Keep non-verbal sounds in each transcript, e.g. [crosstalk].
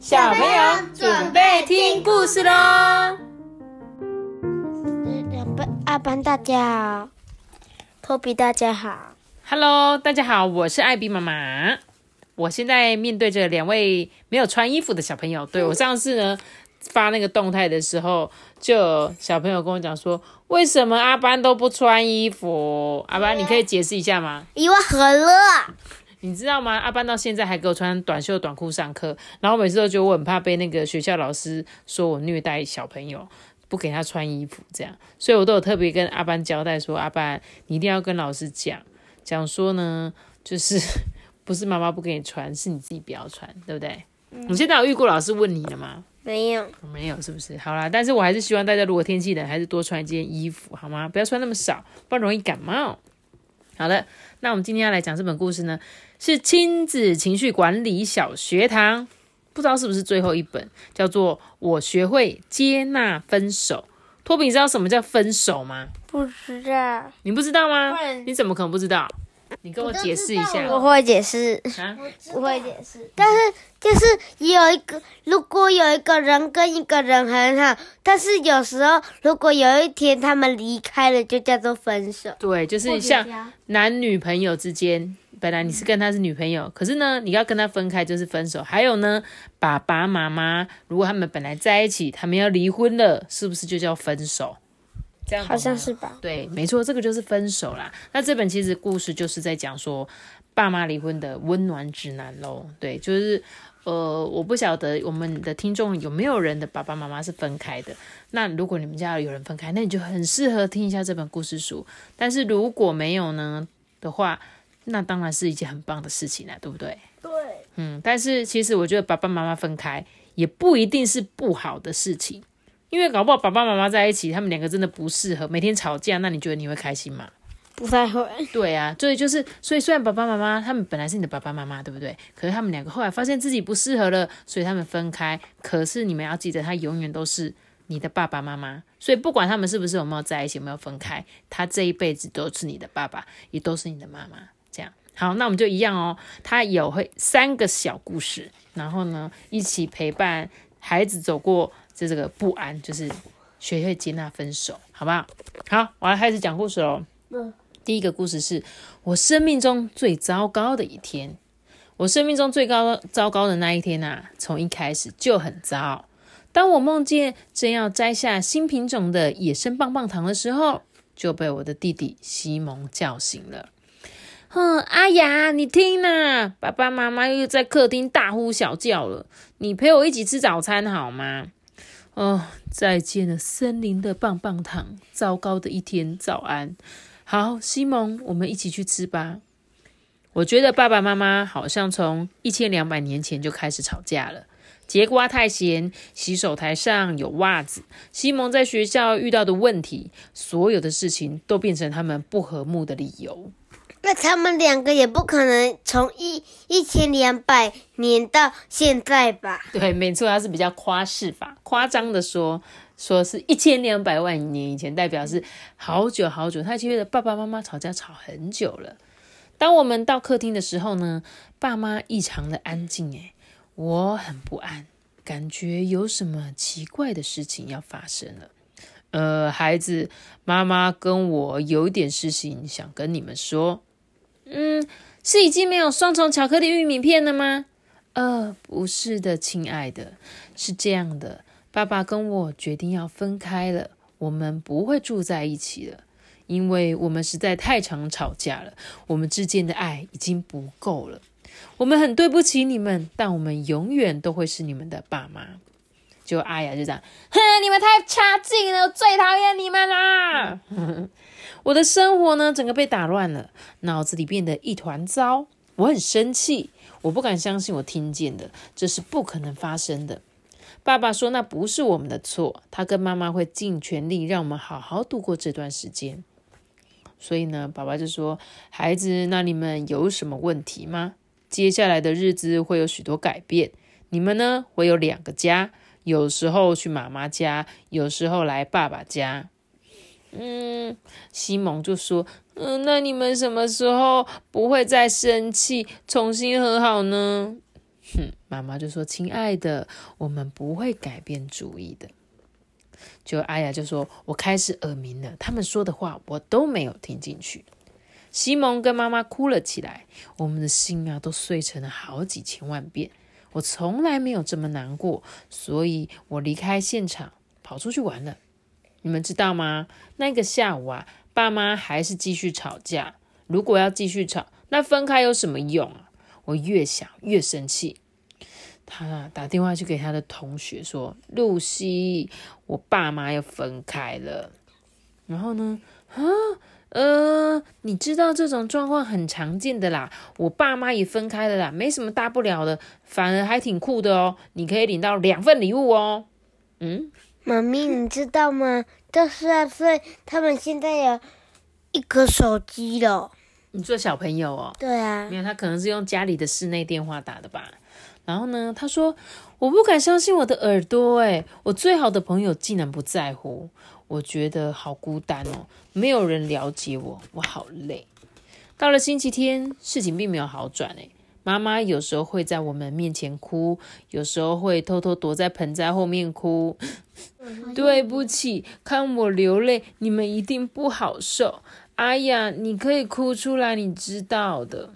小朋友准备听故事喽！两班二班大家好，托比大家好。Hello，大家好，我是艾比妈妈。我现在面对着两位没有穿衣服的小朋友。对我上次呢发那个动态的时候，就有小朋友跟我讲说，为什么阿班都不穿衣服？阿班，你可以解释一下吗？因为很热，你知道吗？阿班到现在还给我穿短袖短裤上课，然后每次都觉得我很怕被那个学校老师说我虐待小朋友，不给他穿衣服这样，所以我都有特别跟阿班交代说，阿班你一定要跟老师讲，讲说呢，就是 [laughs] 不是妈妈不给你穿，是你自己不要穿，对不对？你现在有遇过老师问你了吗？没有。没有，是不是？好啦，但是我还是希望大家如果天气冷，还是多穿一件衣服，好吗？不要穿那么少，不然容易感冒。好了，那我们今天要来讲这本故事呢，是亲子情绪管理小学堂，不知道是不是最后一本，叫做《我学会接纳分手》。托比，你知道什么叫分手吗？不知道，你不知道吗？你怎么可能不知道？你跟我解释一下我会解释，啊！我会解释。但是就是有一个，如果有一个人跟一个人很好，但是有时候如果有一天他们离开了，就叫做分手。对，就是像男女朋友之间，本来你是跟他是女朋友，可是呢，你要跟他分开就是分手。还有呢，爸爸妈妈如果他们本来在一起，他们要离婚了，是不是就叫分手？这样好像是吧？对，没错，这个就是分手啦。那这本其实故事就是在讲说爸妈离婚的温暖指南喽。对，就是呃，我不晓得我们的听众有没有人的爸爸妈妈是分开的。那如果你们家有人分开，那你就很适合听一下这本故事书。但是如果没有呢的话，那当然是一件很棒的事情啦，对不对？对，嗯，但是其实我觉得爸爸妈妈分开也不一定是不好的事情，因为搞不好爸爸妈妈在一起，他们两个真的不适合，每天吵架，那你觉得你会开心吗？不太会。对啊，所以就是，所以虽然爸爸妈妈他们本来是你的爸爸妈妈，对不对？可是他们两个后来发现自己不适合了，所以他们分开。可是你们要记得，他永远都是你的爸爸妈妈。所以不管他们是不是有没有在一起，有没有分开，他这一辈子都是你的爸爸，也都是你的妈妈。这样好，那我们就一样哦。他有会三个小故事，然后呢，一起陪伴孩子走过这这个不安，就是学会接纳分手，好不好？好，我要开始讲故事喽。嗯第一个故事是我生命中最糟糕的一天。我生命中最高糟糕的那一天啊，从一开始就很糟。当我梦见正要摘下新品种的野生棒棒糖的时候，就被我的弟弟西蒙叫醒了。哼，阿雅，你听呐、爸爸妈妈又在客厅大呼小叫了。你陪我一起吃早餐好吗？哦，再见了，森林的棒棒糖。糟糕的一天，早安。好，西蒙，我们一起去吃吧。我觉得爸爸妈妈好像从一千两百年前就开始吵架了。节瓜太咸，洗手台上有袜子。西蒙在学校遇到的问题，所有的事情都变成他们不和睦的理由。那他们两个也不可能从一一千两百年到现在吧？对，没错，他是比较夸饰法，夸张的说，说是一千两百万年以前，代表是好久好久。他觉得爸爸妈妈吵架吵很久了。当我们到客厅的时候呢，爸妈异常的安静，诶，我很不安，感觉有什么奇怪的事情要发生了。呃，孩子，妈妈跟我有点事情想跟你们说。嗯，是已经没有双重巧克力玉米片了吗？呃，不是的，亲爱的，是这样的，爸爸跟我决定要分开了，我们不会住在一起了，因为我们实在太常吵架了，我们之间的爱已经不够了。我们很对不起你们，但我们永远都会是你们的爸妈。就阿雅就这样，哼，你们太差劲了，我最讨厌你们啦！我的生活呢，整个被打乱了，脑子里变得一团糟。我很生气，我不敢相信我听见的，这是不可能发生的。爸爸说那不是我们的错，他跟妈妈会尽全力让我们好好度过这段时间。所以呢，爸爸就说：“孩子，那你们有什么问题吗？接下来的日子会有许多改变，你们呢会有两个家，有时候去妈妈家，有时候来爸爸家。”嗯，西蒙就说：“嗯，那你们什么时候不会再生气，重新和好呢？”哼，妈妈就说：“亲爱的，我们不会改变主意的。”就阿雅就说：“我开始耳鸣了，他们说的话我都没有听进去。”西蒙跟妈妈哭了起来，我们的心啊都碎成了好几千万遍。我从来没有这么难过，所以我离开现场，跑出去玩了。你们知道吗？那个下午啊，爸妈还是继续吵架。如果要继续吵，那分开有什么用啊？我越想越生气。他打电话去给他的同学说：“露西，我爸妈要分开了。”然后呢？啊？呃，你知道这种状况很常见的啦，我爸妈也分开了啦，没什么大不了的，反而还挺酷的哦。你可以领到两份礼物哦。嗯，妈咪，你知道吗？到十二岁，他们现在有一颗手机了。你做小朋友哦？对啊，没有，他可能是用家里的室内电话打的吧。然后呢，他说：“我不敢相信我的耳朵，诶，我最好的朋友竟然不在乎。”我觉得好孤单哦，没有人了解我，我好累。到了星期天，事情并没有好转诶。妈妈有时候会在我们面前哭，有时候会偷偷躲在盆栽后面哭。对不起，看我流泪，你们一定不好受。哎呀，你可以哭出来，你知道的。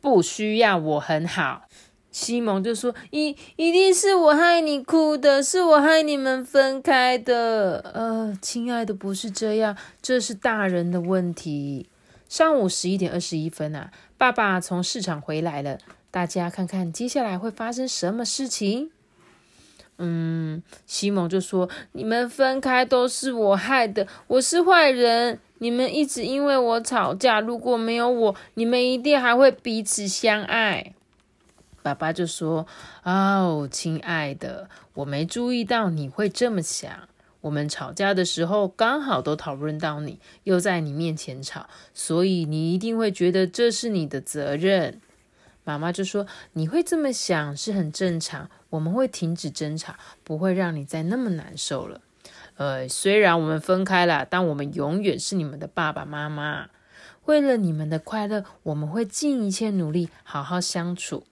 不需要，我很好。西蒙就说：“一一定是我害你哭的，是我害你们分开的。”呃，亲爱的，不是这样，这是大人的问题。上午十一点二十一分啊，爸爸从市场回来了，大家看看接下来会发生什么事情。嗯，西蒙就说：“你们分开都是我害的，我是坏人。你们一直因为我吵架，如果没有我，你们一定还会彼此相爱。”爸爸就说：“哦，亲爱的，我没注意到你会这么想。我们吵架的时候刚好都讨论到你，又在你面前吵，所以你一定会觉得这是你的责任。”妈妈就说：“你会这么想是很正常，我们会停止争吵，不会让你再那么难受了。呃，虽然我们分开了，但我们永远是你们的爸爸妈妈。为了你们的快乐，我们会尽一切努力好好相处。”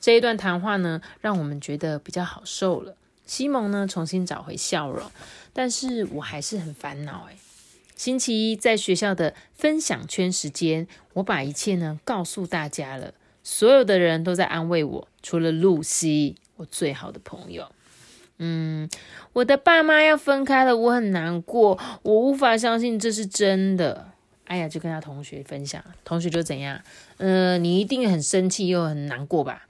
这一段谈话呢，让我们觉得比较好受了。西蒙呢，重新找回笑容，但是我还是很烦恼。诶星期一在学校的分享圈时间，我把一切呢告诉大家了，所有的人都在安慰我，除了露西，我最好的朋友。嗯，我的爸妈要分开了，我很难过，我无法相信这是真的。哎呀，就跟他同学分享，同学就怎样？嗯，你一定很生气又很难过吧？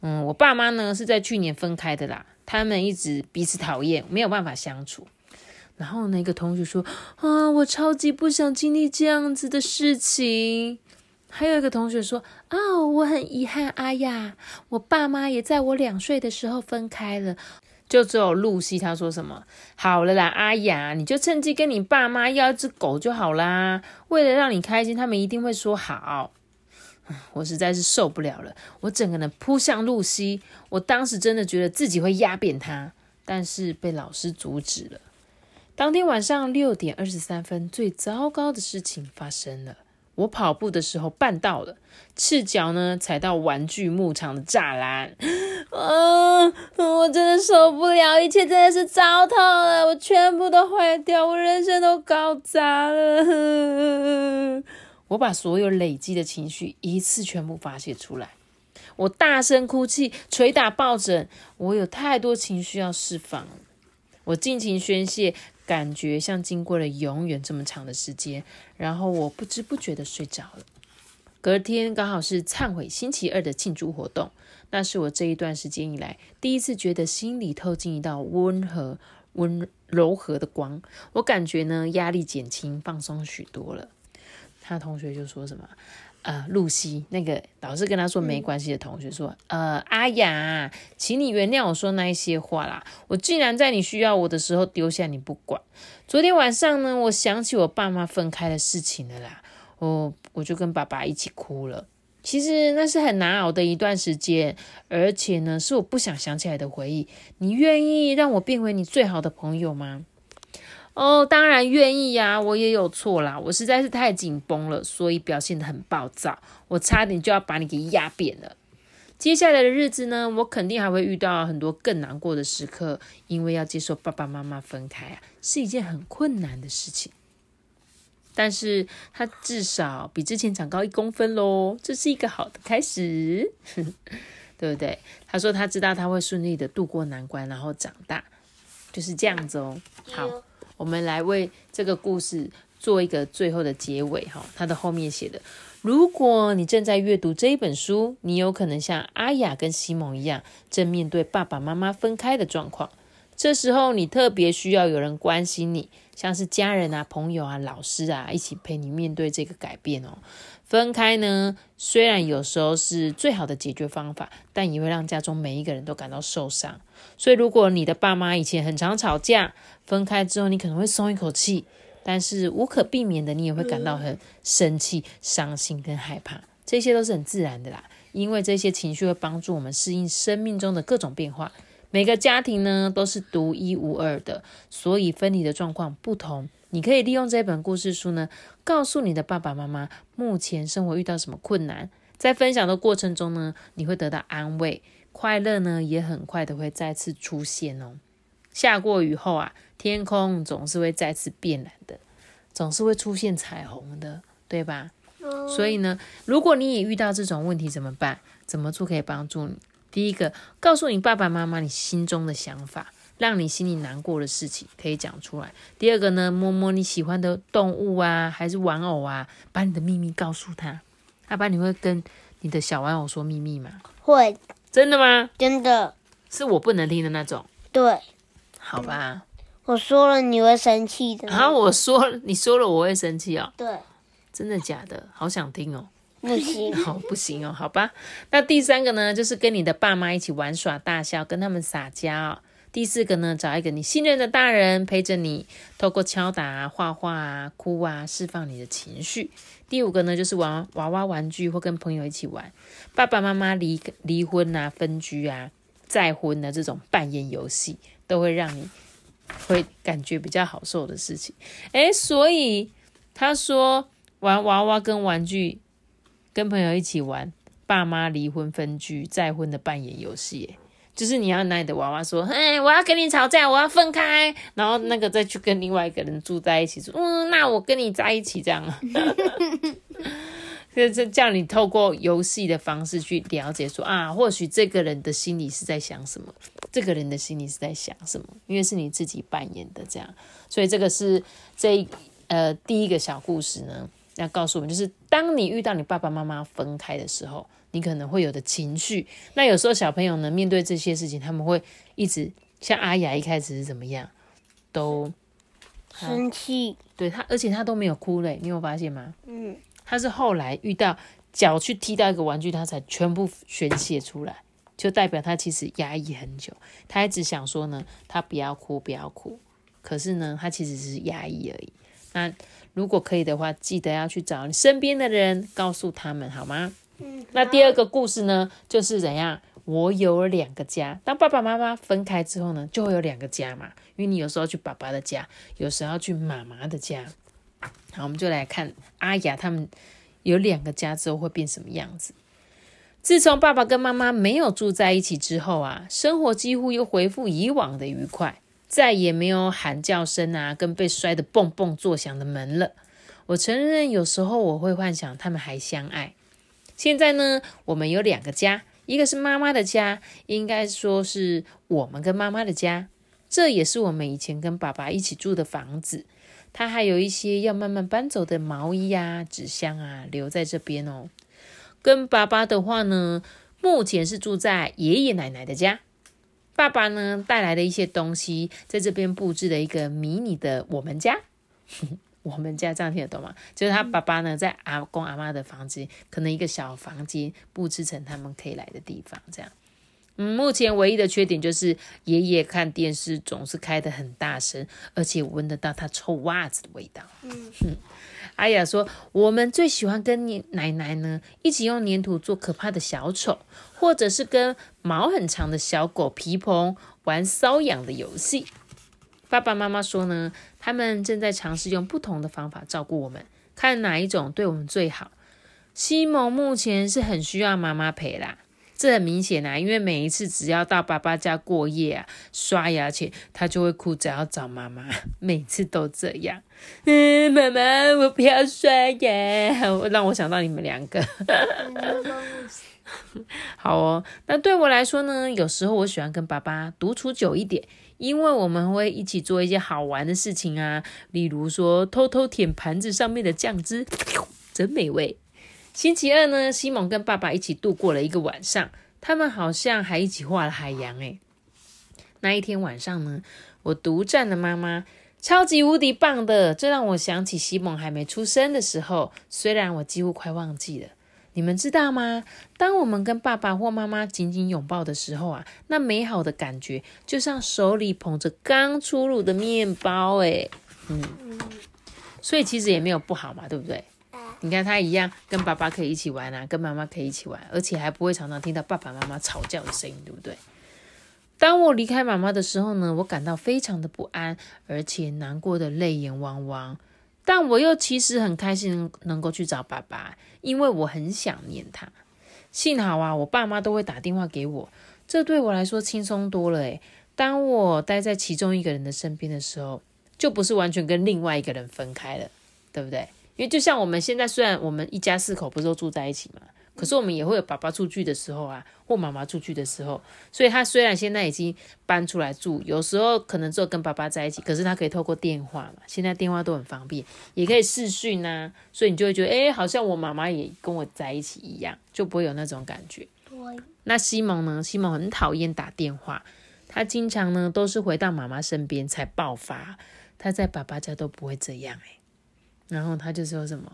嗯，我爸妈呢是在去年分开的啦，他们一直彼此讨厌，没有办法相处。然后那个同学说：“啊，我超级不想经历这样子的事情。”还有一个同学说：“哦，我很遗憾，阿雅，我爸妈也在我两岁的时候分开了。”就只有露西，她说什么：“好了啦，阿雅，你就趁机跟你爸妈要一只狗就好啦。为了让你开心，他们一定会说好。”我实在是受不了了，我整个人扑向露西。我当时真的觉得自己会压扁她，但是被老师阻止了。当天晚上六点二十三分，最糟糕的事情发生了。我跑步的时候绊到了，赤脚呢踩到玩具牧场的栅栏。啊！我真的受不了，一切真的是糟透了，我全部都坏掉，我人生都搞砸了。我把所有累积的情绪一次全部发泄出来，我大声哭泣，捶打抱枕，我有太多情绪要释放，我尽情宣泄，感觉像经过了永远这么长的时间，然后我不知不觉的睡着了。隔天刚好是忏悔星期二的庆祝活动，那是我这一段时间以来第一次觉得心里透进一道温和、温柔和的光，我感觉呢压力减轻，放松许多了。他同学就说什么，呃，露西那个老师跟他说没关系的同学说，呃，阿雅，请你原谅我说那一些话啦。我竟然在你需要我的时候丢下你不管。昨天晚上呢，我想起我爸妈分开的事情了啦，我我就跟爸爸一起哭了。其实那是很难熬的一段时间，而且呢，是我不想想起来的回忆。你愿意让我变回你最好的朋友吗？哦，当然愿意呀，我也有错啦，我实在是太紧绷了，所以表现得很暴躁，我差点就要把你给压扁了。接下来的日子呢，我肯定还会遇到很多更难过的时刻，因为要接受爸爸妈妈分开啊，是一件很困难的事情。但是他至少比之前长高一公分喽，这是一个好的开始，[laughs] 对不对？他说他知道他会顺利的度过难关，然后长大，就是这样子哦。好，我们来为这个故事做一个最后的结尾哈。它的后面写的。如果你正在阅读这一本书，你有可能像阿雅跟西蒙一样，正面对爸爸妈妈分开的状况。这时候，你特别需要有人关心你，像是家人啊、朋友啊、老师啊，一起陪你面对这个改变哦。分开呢，虽然有时候是最好的解决方法，但也会让家中每一个人都感到受伤。所以，如果你的爸妈以前很常吵架，分开之后，你可能会松一口气。但是无可避免的，你也会感到很生气、伤心跟害怕，这些都是很自然的啦。因为这些情绪会帮助我们适应生命中的各种变化。每个家庭呢都是独一无二的，所以分离的状况不同。你可以利用这本故事书呢，告诉你的爸爸妈妈目前生活遇到什么困难，在分享的过程中呢，你会得到安慰，快乐呢也很快的会再次出现哦。下过雨后啊。天空总是会再次变蓝的，总是会出现彩虹的，对吧？所以呢，如果你也遇到这种问题怎么办？怎么做可以帮助你？第一个，告诉你爸爸妈妈你心中的想法，让你心里难过的事情可以讲出来。第二个呢，摸摸你喜欢的动物啊，还是玩偶啊，把你的秘密告诉他。阿爸，你会跟你的小玩偶说秘密吗？会，真的吗？真的，是我不能听的那种。对，好吧。我说了你会生气的。然后我说你说了我会生气哦。对，真的假的？好想听哦。不行，[laughs] 好不行哦。好吧，那第三个呢，就是跟你的爸妈一起玩耍大笑，跟他们撒娇。第四个呢，找一个你信任的大人陪着你，透过敲打、画画啊、哭啊，释放你的情绪。第五个呢，就是玩娃娃玩具或跟朋友一起玩。爸爸妈妈离离婚啊、分居啊、再婚的这种扮演游戏，都会让你。会感觉比较好受的事情，诶，所以他说玩娃娃跟玩具，跟朋友一起玩，爸妈离婚分居再婚的扮演游戏，就是你要拿你的娃娃说，哎，我要跟你吵架，我要分开，然后那个再去跟另外一个人住在一起，说，嗯，那我跟你在一起这样。[laughs] 就是叫你透过游戏的方式去了解，说啊，或许这个人的心里是在想什么，这个人的心里是在想什么，因为是你自己扮演的这样，所以这个是这呃第一个小故事呢，要告诉我们，就是当你遇到你爸爸妈妈分开的时候，你可能会有的情绪。那有时候小朋友呢，面对这些事情，他们会一直像阿雅一开始是怎么样，都生气，对他，而且他都没有哭嘞，你有发现吗？嗯。他是后来遇到脚去踢到一个玩具，他才全部宣泄出来，就代表他其实压抑很久。他一直想说呢，他不要哭，不要哭。可是呢，他其实是压抑而已。那如果可以的话，记得要去找你身边的人，告诉他们好吗？嗯。那第二个故事呢，就是怎样？我有两个家。当爸爸妈妈分开之后呢，就会有两个家嘛。因为你有时候去爸爸的家，有时候去妈妈的家。好，我们就来看阿雅他们有两个家之后会变什么样子。自从爸爸跟妈妈没有住在一起之后啊，生活几乎又恢复以往的愉快，再也没有喊叫声啊，跟被摔得蹦蹦作响的门了。我承认，有时候我会幻想他们还相爱。现在呢，我们有两个家，一个是妈妈的家，应该说是我们跟妈妈的家，这也是我们以前跟爸爸一起住的房子。他还有一些要慢慢搬走的毛衣啊、纸箱啊，留在这边哦。跟爸爸的话呢，目前是住在爷爷奶奶的家。爸爸呢带来的一些东西，在这边布置了一个迷你的我们家。[laughs] 我们家这样听得懂吗？就是他爸爸呢在阿公阿妈的房间，可能一个小房间布置成他们可以来的地方，这样。嗯，目前唯一的缺点就是爷爷看电视总是开的很大声，而且闻得到他臭袜子的味道。嗯，阿雅说，我们最喜欢跟你奶奶呢一起用粘土做可怕的小丑，或者是跟毛很长的小狗皮蓬玩搔痒的游戏。爸爸妈妈说呢，他们正在尝试用不同的方法照顾我们，看哪一种对我们最好。西蒙目前是很需要妈妈陪啦。这很明显啊，因为每一次只要到爸爸家过夜啊，刷牙前他就会哭着要找妈妈，每次都这样。嗯，妈妈，我不要刷牙，让我想到你们两个。好哦，那对我来说呢，有时候我喜欢跟爸爸独处久一点，因为我们会一起做一些好玩的事情啊，例如说偷偷舔盘子上面的酱汁，真美味。星期二呢，西蒙跟爸爸一起度过了一个晚上，他们好像还一起画了海洋诶。那一天晚上呢，我独占了妈妈，超级无敌棒的，这让我想起西蒙还没出生的时候，虽然我几乎快忘记了。你们知道吗？当我们跟爸爸或妈妈紧紧拥抱的时候啊，那美好的感觉就像手里捧着刚出炉的面包，诶。嗯，所以其实也没有不好嘛，对不对？你看他一样，跟爸爸可以一起玩啊，跟妈妈可以一起玩，而且还不会常常听到爸爸妈妈吵架的声音，对不对？当我离开妈妈的时候呢，我感到非常的不安，而且难过的泪眼汪汪。但我又其实很开心能够去找爸爸，因为我很想念他。幸好啊，我爸妈都会打电话给我，这对我来说轻松多了诶。当我待在其中一个人的身边的时候，就不是完全跟另外一个人分开了，对不对？因为就像我们现在，虽然我们一家四口不是都住在一起嘛。可是我们也会有爸爸出去的时候啊，或妈妈出去的时候，所以他虽然现在已经搬出来住，有时候可能只有跟爸爸在一起，可是他可以透过电话嘛，现在电话都很方便，也可以视讯啊，所以你就会觉得，哎，好像我妈妈也跟我在一起一样，就不会有那种感觉。对那西蒙呢？西蒙很讨厌打电话，他经常呢都是回到妈妈身边才爆发，他在爸爸家都不会这样哎，然后他就说什么？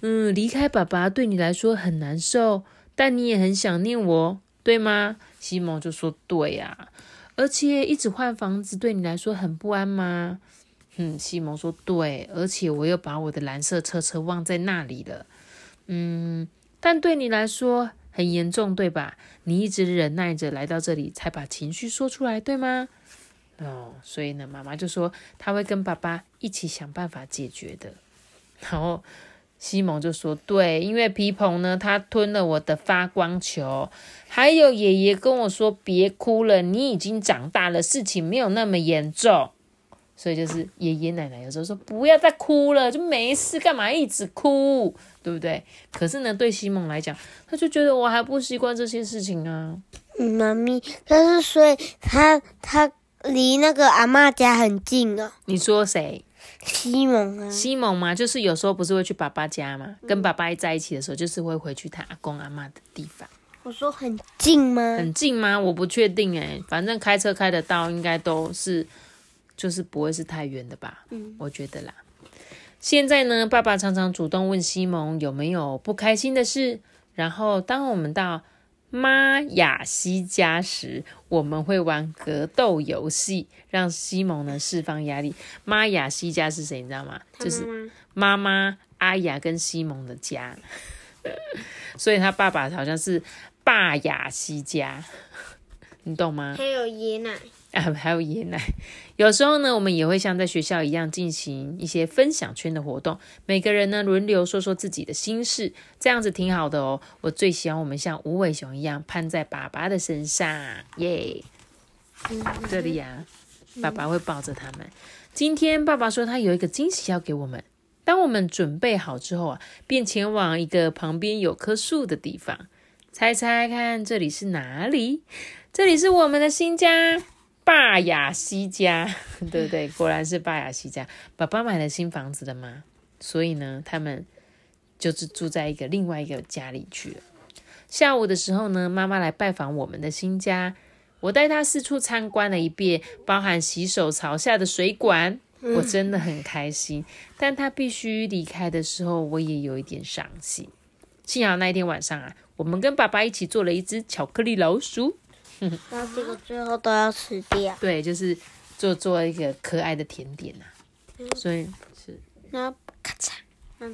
嗯，离开爸爸对你来说很难受，但你也很想念我，对吗？西蒙就说：“对呀。”而且一直换房子对你来说很不安吗？嗯，西蒙说：“对，而且我又把我的蓝色车车忘在那里了。”嗯，但对你来说很严重，对吧？你一直忍耐着来到这里，才把情绪说出来，对吗？哦，所以呢，妈妈就说她会跟爸爸一起想办法解决的，然后。西蒙就说：“对，因为皮蓬呢，他吞了我的发光球。还有爷爷跟我说，别哭了，你已经长大了，事情没有那么严重。所以就是爷爷奶奶有时候说不要再哭了，就没事，干嘛一直哭，对不对？可是呢，对西蒙来讲，他就觉得我还不习惯这些事情啊。妈咪，但是所以他他离那个阿妈家很近哦。你说谁？”西蒙啊，西蒙嘛，就是有时候不是会去爸爸家嘛，跟爸爸在一起的时候，就是会回去他阿公阿妈的地方。我说很近吗？很近吗？我不确定哎，反正开车开得到，应该都是，就是不会是太远的吧？嗯，我觉得啦。现在呢，爸爸常常主动问西蒙有没有不开心的事，然后当我们到。妈雅西家时，我们会玩格斗游戏，让西蒙呢释放压力。妈雅西家是谁？你知道吗？就是妈妈阿雅跟西蒙的家，[laughs] 所以他爸爸好像是爸雅西家，你懂吗？还有爷奶。啊，[laughs] 还有爷奶。有时候呢，我们也会像在学校一样进行一些分享圈的活动，每个人呢轮流说说自己的心事，这样子挺好的哦。我最喜欢我们像无尾熊一样攀在爸爸的身上，耶！这里呀，爸爸会抱着他们。今天爸爸说他有一个惊喜要给我们。当我们准备好之后啊，便前往一个旁边有棵树的地方，猜猜看这里是哪里？这里是我们的新家。巴雅西家，[laughs] 对不对？果然是巴雅西家。爸爸买了新房子的嘛？所以呢，他们就是住在一个另外一个家里去了。下午的时候呢，妈妈来拜访我们的新家，我带她四处参观了一遍，包含洗手槽下的水管，我真的很开心。但她必须离开的时候，我也有一点伤心。幸好那一天晚上啊，我们跟爸爸一起做了一只巧克力老鼠。[laughs] 那这个最后都要吃掉。对，就是做做一个可爱的甜点呐。所以是那咔嚓，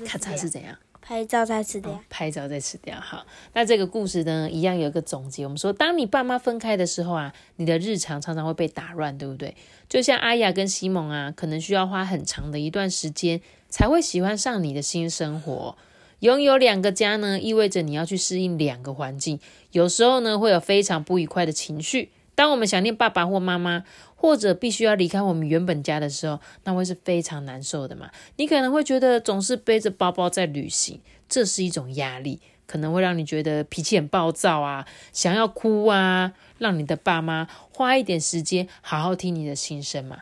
咔嚓是怎样？拍照再吃掉。拍照再吃掉。好，那这个故事呢，一样有一个总结。我们说，当你爸妈分开的时候啊，你的日常常常会被打乱，对不对？就像阿雅跟西蒙啊，可能需要花很长的一段时间才会喜欢上你的新生活。拥有两个家呢，意味着你要去适应两个环境，有时候呢会有非常不愉快的情绪。当我们想念爸爸或妈妈，或者必须要离开我们原本家的时候，那会是非常难受的嘛。你可能会觉得总是背着包包在旅行，这是一种压力，可能会让你觉得脾气很暴躁啊，想要哭啊。让你的爸妈花一点时间好好听你的心声嘛，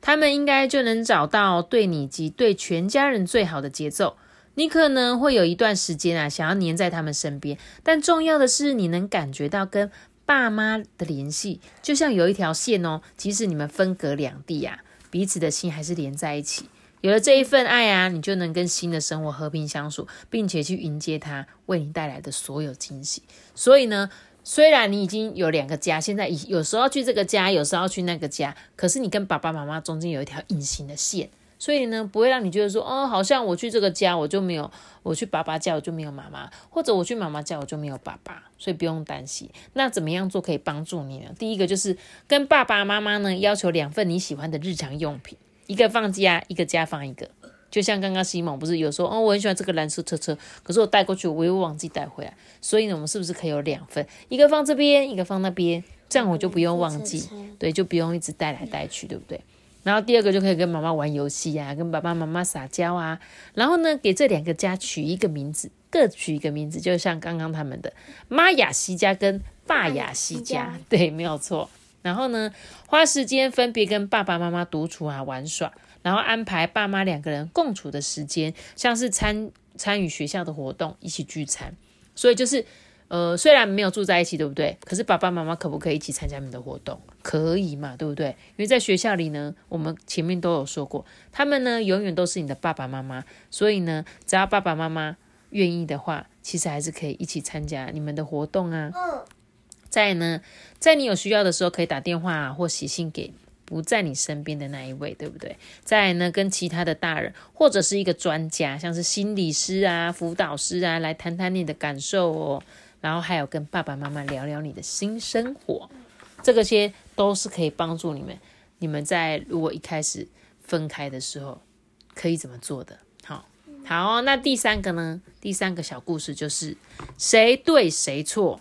他们应该就能找到对你及对全家人最好的节奏。你可能会有一段时间啊，想要黏在他们身边，但重要的是你能感觉到跟爸妈的联系，就像有一条线哦，即使你们分隔两地啊，彼此的心还是连在一起。有了这一份爱啊，你就能跟新的生活和平相处，并且去迎接它为你带来的所有惊喜。所以呢。虽然你已经有两个家，现在有时候去这个家，有时候去那个家，可是你跟爸爸妈妈中间有一条隐形的线，所以呢，不会让你觉得说，哦，好像我去这个家我就没有，我去爸爸家我就没有妈妈，或者我去妈妈家我就没有爸爸，所以不用担心。那怎么样做可以帮助你呢？第一个就是跟爸爸妈妈呢要求两份你喜欢的日常用品，一个放家，一个家放一个。就像刚刚西蒙不是有说哦，我很喜欢这个蓝色车车，可是我带过去我又忘记带回来，所以呢，我们是不是可以有两份，一个放这边，一个放那边，这样我就不用忘记，对，就不用一直带来带去，对不对？然后第二个就可以跟妈妈玩游戏呀，跟爸爸妈妈撒娇啊，然后呢，给这两个家取一个名字，各取一个名字，就像刚刚他们的妈雅西家跟爸雅西家，对，没有错。然后呢，花时间分别跟爸爸妈妈独处啊，玩耍。然后安排爸妈两个人共处的时间，像是参参与学校的活动，一起聚餐。所以就是，呃，虽然没有住在一起，对不对？可是爸爸妈妈可不可以一起参加你们的活动？可以嘛，对不对？因为在学校里呢，我们前面都有说过，他们呢永远都是你的爸爸妈妈。所以呢，只要爸爸妈妈愿意的话，其实还是可以一起参加你们的活动啊。嗯。在呢，在你有需要的时候，可以打电话或写信给。不在你身边的那一位，对不对？再呢，跟其他的大人或者是一个专家，像是心理师啊、辅导师啊，来谈谈你的感受哦。然后还有跟爸爸妈妈聊聊你的新生活，这个些都是可以帮助你们。你们在如果一开始分开的时候，可以怎么做的？好，好，那第三个呢？第三个小故事就是谁对谁错？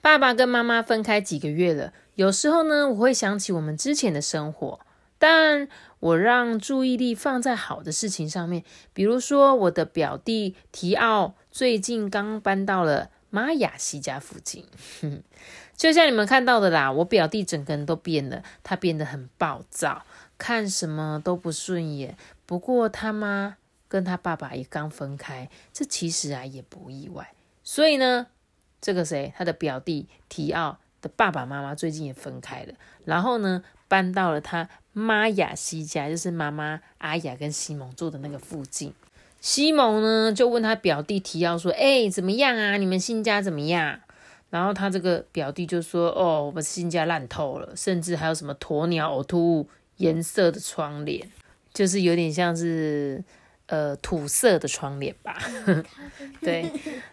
爸爸跟妈妈分开几个月了。有时候呢，我会想起我们之前的生活，但我让注意力放在好的事情上面。比如说，我的表弟提奥最近刚搬到了玛雅西家附近，[laughs] 就像你们看到的啦。我表弟整个人都变了，他变得很暴躁，看什么都不顺眼。不过他妈跟他爸爸也刚分开，这其实啊也不意外。所以呢，这个谁，他的表弟提奥。的爸爸妈妈最近也分开了，然后呢，搬到了他妈雅西家，就是妈妈阿雅跟西蒙住的那个附近。西蒙呢就问他表弟提要说：“哎，怎么样啊？你们新家怎么样？”然后他这个表弟就说：“哦，我们新家烂透了，甚至还有什么鸵鸟呕吐物颜色的窗帘，就是有点像是。”呃，土色的窗帘吧，[laughs] 对。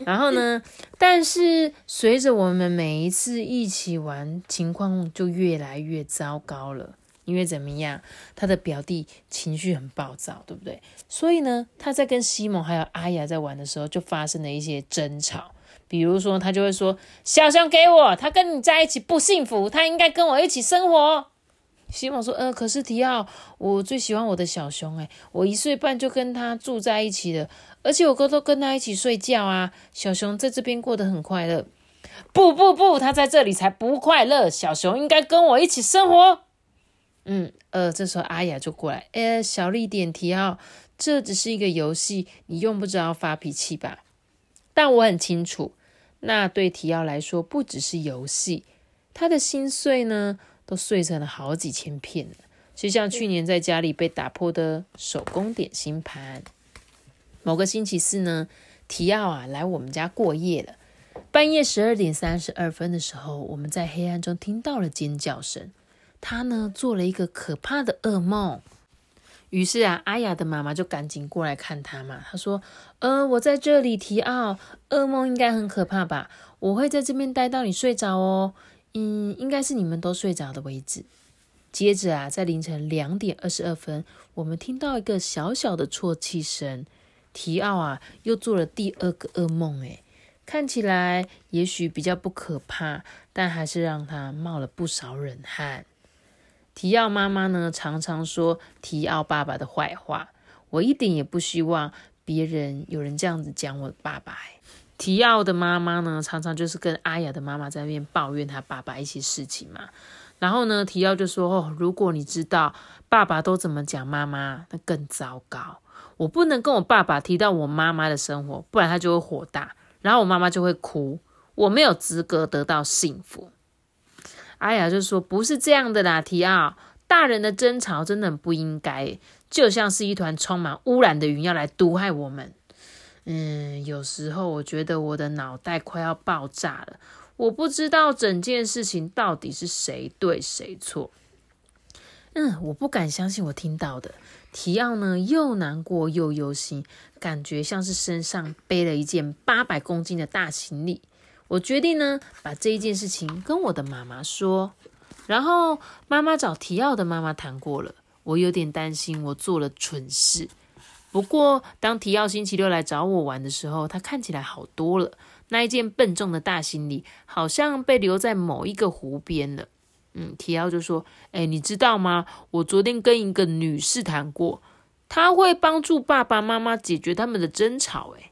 然后呢？但是随着我们每一次一起玩，情况就越来越糟糕了。因为怎么样？他的表弟情绪很暴躁，对不对？所以呢，他在跟西蒙还有阿雅在玩的时候，就发生了一些争吵。比如说，他就会说：“小熊给我，他跟你在一起不幸福，他应该跟我一起生活。”西蒙说：“呃，可是提奥，我最喜欢我的小熊，诶，我一岁半就跟他住在一起了，而且我哥都跟他一起睡觉啊。小熊在这边过得很快乐。不不不，他在这里才不快乐。小熊应该跟我一起生活。嗯，呃，这时候阿雅就过来，诶，小丽点提奥，这只是一个游戏，你用不着发脾气吧？但我很清楚，那对提奥来说不只是游戏，他的心碎呢。”都碎成了好几千片，就像去年在家里被打破的手工点心盘。某个星期四呢，提奥啊来我们家过夜了。半夜十二点三十二分的时候，我们在黑暗中听到了尖叫声。他呢做了一个可怕的噩梦。于是啊，阿雅的妈妈就赶紧过来看他嘛。她说：“呃，我在这里，提奥，噩梦应该很可怕吧？我会在这边待到你睡着哦。”嗯，应该是你们都睡着的为止。接着啊，在凌晨两点二十二分，我们听到一个小小的啜泣声。提奥啊又做了第二个噩梦，诶，看起来也许比较不可怕，但还是让他冒了不少冷汗。提奥妈妈呢常常说提奥爸爸的坏话，我一点也不希望别人有人这样子讲我爸爸。提奥的妈妈呢常常就是跟阿雅的妈妈在那边抱怨他爸爸一些事情嘛。然后呢，提奥就说：“哦，如果你知道爸爸都怎么讲妈妈，那更糟糕。我不能跟我爸爸提到我妈妈的生活，不然他就会火大，然后我妈妈就会哭。我没有资格得到幸福。”阿雅就说：“不是这样的啦，提奥，大人的争吵真的很不应该，就像是一团充满污染的云要来毒害我们。嗯，有时候我觉得我的脑袋快要爆炸了。”我不知道整件事情到底是谁对谁错。嗯，我不敢相信我听到的。提奥呢，又难过又忧心，感觉像是身上背了一件八百公斤的大行李。我决定呢，把这一件事情跟我的妈妈说。然后妈妈找提奥的妈妈谈过了，我有点担心我做了蠢事。不过当提奥星期六来找我玩的时候，他看起来好多了。那一件笨重的大行李好像被留在某一个湖边了。嗯，提奥就说：“哎，你知道吗？我昨天跟一个女士谈过，她会帮助爸爸妈妈解决他们的争吵。哎，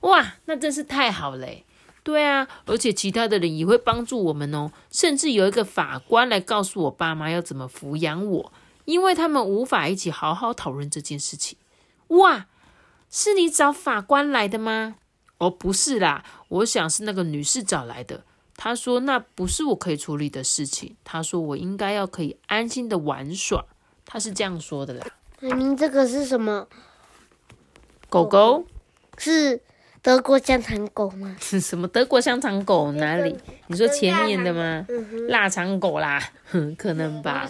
哇，那真是太好嘞！对啊，而且其他的人也会帮助我们哦。甚至有一个法官来告诉我爸妈要怎么抚养我，因为他们无法一起好好讨论这件事情。哇，是你找法官来的吗？”哦，不是啦，我想是那个女士找来的。她说那不是我可以处理的事情。她说我应该要可以安心的玩耍。她是这样说的啦。明明这个是什么？狗狗是。德国香肠狗吗？是什么德国香肠狗？哪里？你说前面的吗？腊肠狗啦，[laughs] 可能吧。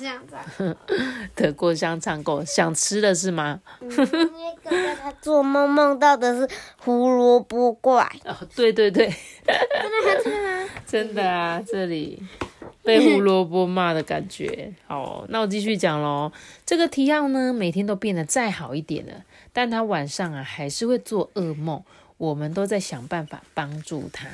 德国香肠 [laughs] 狗想吃的是吗？那个他做梦梦到的是胡萝卜怪。[laughs] 哦，对对对，真的吗？真的啊，这里被胡萝卜骂的感觉。好，那我继续讲喽。这个提奥呢，每天都变得再好一点了，但他晚上啊，还是会做噩梦。我们都在想办法帮助他。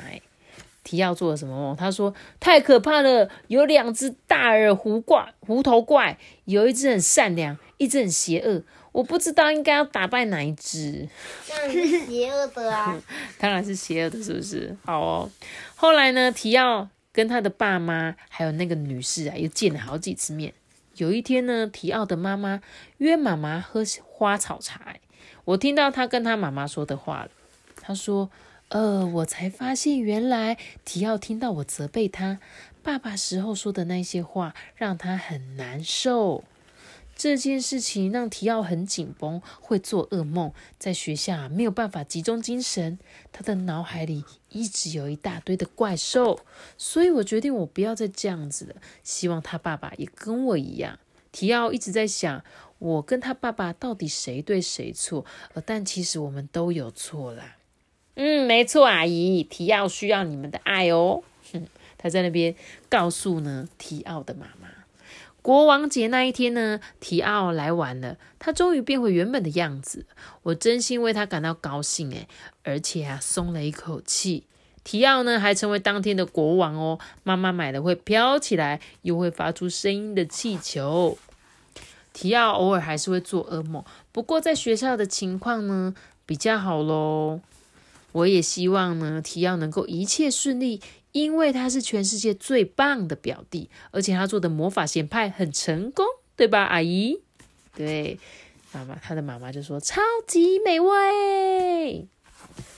提奥做了什么梦？他说太可怕了，有两只大耳狐怪、狐头怪，有一只很善良，一只很邪恶。我不知道应该要打败哪一只。当然是邪恶的啊！当然是邪恶的，是不是？好哦。后来呢，提奥跟他的爸妈还有那个女士啊，又见了好几次面。有一天呢，提奥的妈妈约妈妈喝花草茶。我听到他跟他妈妈说的话了。他说：“呃，我才发现，原来提奥听到我责备他爸爸时候说的那些话，让他很难受。这件事情让提奥很紧绷，会做噩梦，在学校没有办法集中精神。他的脑海里一直有一大堆的怪兽，所以我决定我不要再这样子了。希望他爸爸也跟我一样。提奥一直在想，我跟他爸爸到底谁对谁错？呃，但其实我们都有错啦。”嗯，没错，阿姨，提奥需要你们的爱哦。哼，他在那边告诉呢提奥的妈妈，国王节那一天呢，提奥来晚了，他终于变回原本的样子，我真心为他感到高兴诶，而且啊，松了一口气。提奥呢，还成为当天的国王哦。妈妈买了会飘起来又会发出声音的气球。提奥偶尔还是会做噩梦，不过在学校的情况呢比较好喽。我也希望呢，提奥能够一切顺利，因为他是全世界最棒的表弟，而且他做的魔法显派很成功，对吧，阿姨？对，妈妈，他的妈妈就说超级美味。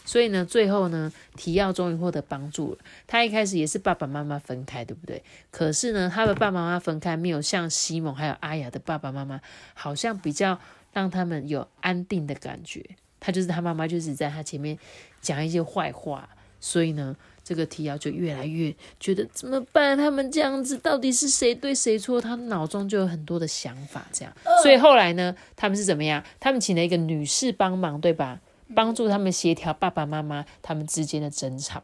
所以呢，最后呢，提奥终于获得帮助了。他一开始也是爸爸妈妈分开，对不对？可是呢，他的爸爸妈妈分开，没有像西蒙还有阿雅的爸爸妈妈，好像比较让他们有安定的感觉。他就是他妈妈，就是在他前面讲一些坏话，所以呢，这个提奥就越来越觉得怎么办？他们这样子到底是谁对谁错？他脑中就有很多的想法，这样。所以后来呢，他们是怎么样？他们请了一个女士帮忙，对吧？帮助他们协调爸爸妈妈他们之间的争吵。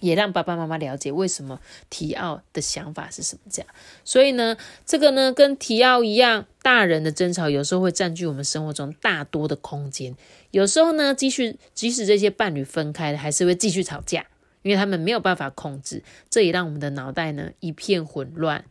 也让爸爸妈妈了解为什么提奥的想法是什么这样。所以呢，这个呢跟提奥一样，大人的争吵有时候会占据我们生活中大多的空间。有时候呢，即使即使这些伴侣分开了，还是会继续吵架，因为他们没有办法控制。这也让我们的脑袋呢一片混乱。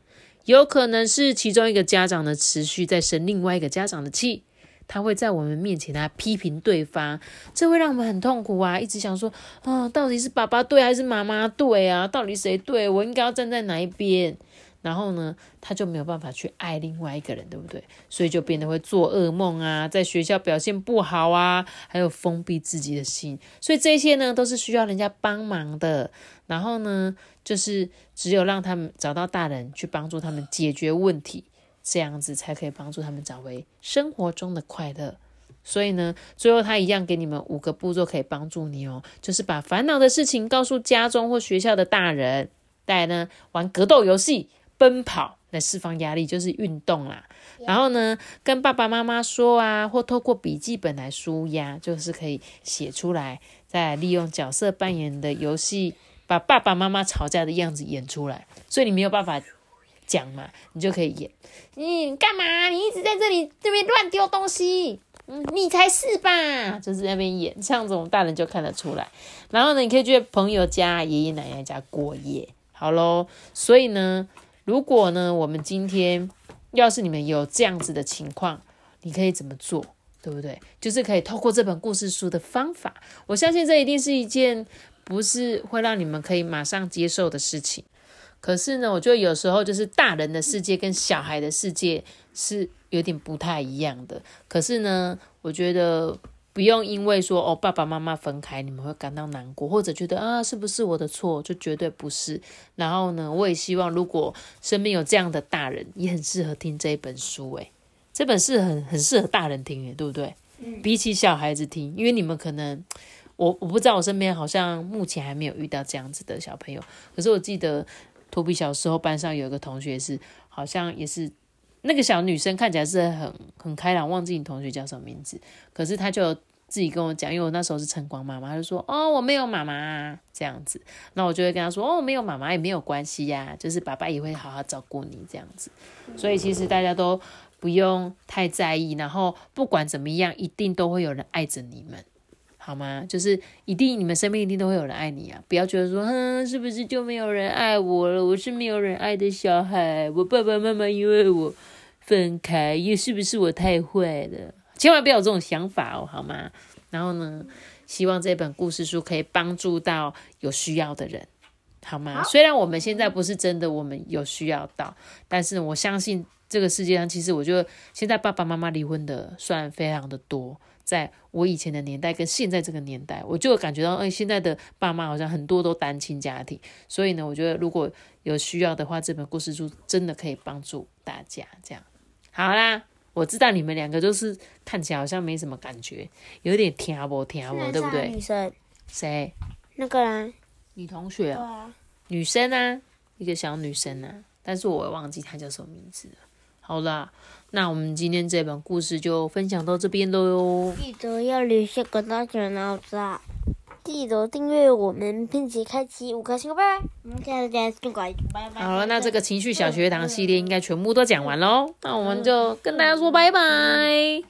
有可能是其中一个家长呢持续在生另外一个家长的气。他会在我们面前他批评对方，这会让我们很痛苦啊！一直想说，啊，到底是爸爸对还是妈妈对啊？到底谁对？我应该要站在哪一边？然后呢，他就没有办法去爱另外一个人，对不对？所以就变得会做噩梦啊，在学校表现不好啊，还有封闭自己的心。所以这些呢，都是需要人家帮忙的。然后呢，就是只有让他们找到大人去帮助他们解决问题。这样子才可以帮助他们找回生活中的快乐。所以呢，最后他一样给你们五个步骤可以帮助你哦，就是把烦恼的事情告诉家中或学校的大人，再来呢玩格斗游戏、奔跑来释放压力，就是运动啦。然后呢，跟爸爸妈妈说啊，或透过笔记本来舒压，就是可以写出来，再利用角色扮演的游戏，把爸爸妈妈吵架的样子演出来。所以你没有办法。讲嘛，你就可以演。你干嘛？你一直在这里这边乱丢东西。嗯，你才是吧？就是那边演，这样子我们大人就看得出来。然后呢，你可以去朋友家、爷爷奶奶家过夜。好喽，所以呢，如果呢，我们今天要是你们有这样子的情况，你可以怎么做？对不对？就是可以透过这本故事书的方法，我相信这一定是一件不是会让你们可以马上接受的事情。可是呢，我觉得有时候就是大人的世界跟小孩的世界是有点不太一样的。可是呢，我觉得不用因为说哦爸爸妈妈分开，你们会感到难过，或者觉得啊是不是我的错，就绝对不是。然后呢，我也希望如果身边有这样的大人，也很适合听这一本书。诶，这本是很很适合大人听，诶，对不对？比起小孩子听，因为你们可能我我不知道，我身边好像目前还没有遇到这样子的小朋友。可是我记得。托比小时候班上有一个同学是，好像也是那个小女生，看起来是很很开朗，忘记你同学叫什么名字。可是他就自己跟我讲，因为我那时候是晨光妈妈，他就说：“哦，我没有妈妈这样子。”那我就会跟他说：“哦，没有妈妈也没有关系呀，就是爸爸也会好好照顾你这样子。”所以其实大家都不用太在意，然后不管怎么样，一定都会有人爱着你们。好吗？就是一定，你们身边一定都会有人爱你啊！不要觉得说，哼，是不是就没有人爱我了？我是没有人爱的小孩，我爸爸妈妈因为我分开，又是不是我太坏了？千万不要有这种想法哦，好吗？然后呢，希望这本故事书可以帮助到有需要的人，好吗？虽然我们现在不是真的，我们有需要到，但是我相信这个世界上，其实我觉得现在爸爸妈妈离婚的算非常的多。在我以前的年代跟现在这个年代，我就感觉到，哎，现在的爸妈好像很多都单亲家庭，所以呢，我觉得如果有需要的话，这本故事书真的可以帮助大家。这样好啦，我知道你们两个就是看起来好像没什么感觉，有点听不听不，对不对？女生谁？那个人？女同学啊？女生啊，一个小女生啊，但是我忘记她叫什么名字了。好啦。那我们今天这本故事就分享到这边喽哟。记得要留下个大小脑子，记得订阅我们，并且开启五颗星，拜拜。我们下次再见，拜拜。好了，那这个情绪小学堂系列应该全部都讲完喽。那我们就跟大家说拜拜。